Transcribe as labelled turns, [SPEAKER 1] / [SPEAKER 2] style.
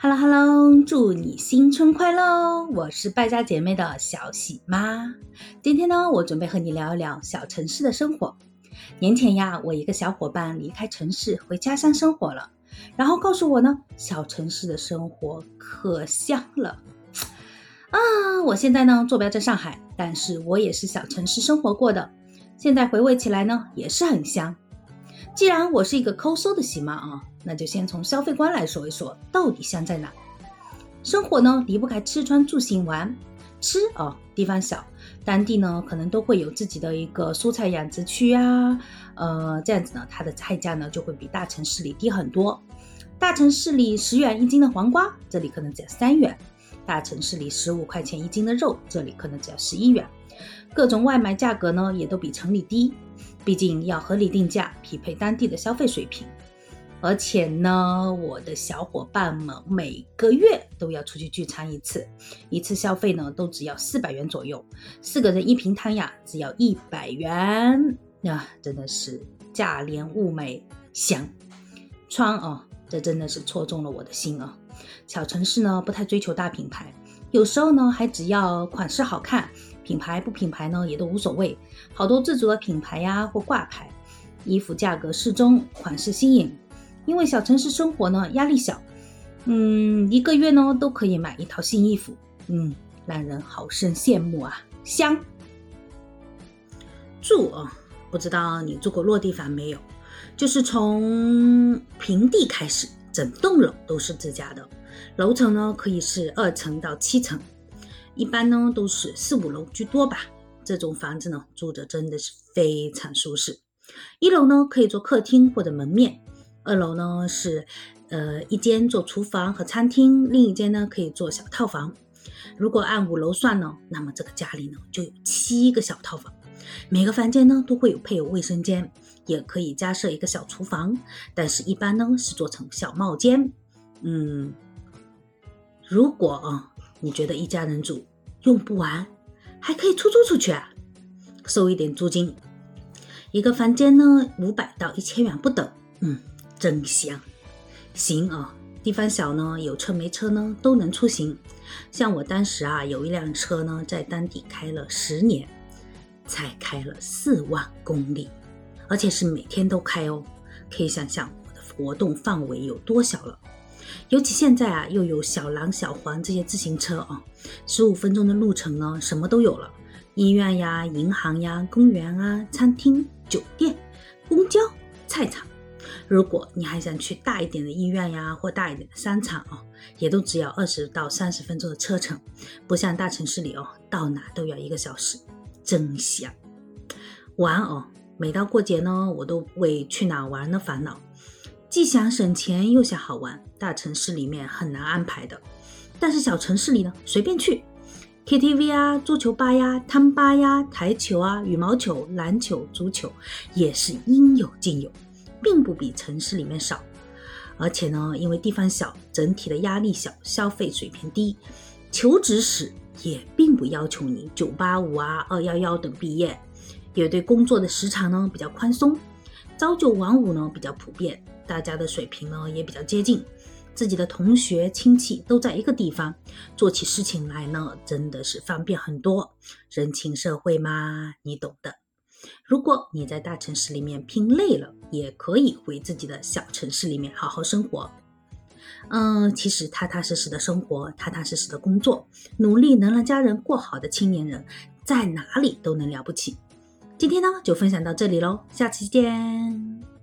[SPEAKER 1] Hello Hello，祝你新春快乐！我是败家姐妹的小喜妈。今天呢，我准备和你聊一聊小城市的生活。年前呀，我一个小伙伴离开城市回家乡生活了，然后告诉我呢，小城市的生活可香了啊！我现在呢坐标在上海，但是我也是小城市生活过的，现在回味起来呢也是很香。既然我是一个抠搜的喜妈啊，那就先从消费观来说一说，到底香在哪？生活呢离不开吃穿住行玩，吃啊地方小，当地呢可能都会有自己的一个蔬菜养殖区啊，呃这样子呢，它的菜价呢就会比大城市里低很多。大城市里十元一斤的黄瓜，这里可能只要三元；大城市里十五块钱一斤的肉，这里可能只要十一元。各种外卖价格呢也都比城里低。毕竟要合理定价，匹配当地的消费水平。而且呢，我的小伙伴们每个月都要出去聚餐一次，一次消费呢都只要四百元左右，四个人一瓶汤呀，只要一百元啊，真的是价廉物美香。穿啊，这真的是戳中了我的心啊！小城市呢不太追求大品牌，有时候呢还只要款式好看。品牌不品牌呢，也都无所谓。好多自主的品牌呀，或挂牌，衣服价格适中，款式新颖。因为小城市生活呢，压力小，嗯，一个月呢都可以买一套新衣服，嗯，让人好生羡慕啊。香住啊，不知道你住过落地房没有？就是从平地开始，整栋楼都是自家的，楼层呢可以是二层到七层。一般呢都是四五楼居多吧，这种房子呢住着真的是非常舒适。一楼呢可以做客厅或者门面，二楼呢是呃一间做厨房和餐厅，另一间呢可以做小套房。如果按五楼算呢，那么这个家里呢就有七个小套房，每个房间呢都会有配有卫生间，也可以加设一个小厨房，但是一般呢是做成小帽间。嗯，如果啊。你觉得一家人住用不完，还可以出租出去啊，收一点租金。一个房间呢，五百到一千元不等，嗯，真香。行啊，地方小呢，有车没车呢都能出行。像我当时啊，有一辆车呢，在当地开了十年，才开了四万公里，而且是每天都开哦。可以想象我的活动范围有多小了。尤其现在啊，又有小蓝、小黄这些自行车啊，十五分钟的路程呢，什么都有了，医院呀、银行呀、公园啊、餐厅、酒店、公交、菜场。如果你还想去大一点的医院呀，或大一点的商场啊，也都只要二十到三十分钟的车程，不像大城市里哦，到哪都要一个小时，真香。玩哦，每到过节呢，我都为去哪玩的烦恼。既想省钱又想好玩，大城市里面很难安排的。但是小城市里呢，随便去，KTV 啊、足球吧呀、汤吧呀、台球啊、羽毛球、篮球、足球也是应有尽有，并不比城市里面少。而且呢，因为地方小，整体的压力小，消费水平低，求职时也并不要求你九八五啊、二幺幺等毕业，也对工作的时长呢比较宽松，朝九晚五呢比较普遍。大家的水平呢也比较接近，自己的同学亲戚都在一个地方，做起事情来呢真的是方便很多。人情社会嘛，你懂的。如果你在大城市里面拼累了，也可以回自己的小城市里面好好生活。嗯，其实踏踏实实的生活，踏踏实实的工作，努力能让家人过好的青年人，在哪里都能了不起。今天呢就分享到这里喽，下期见。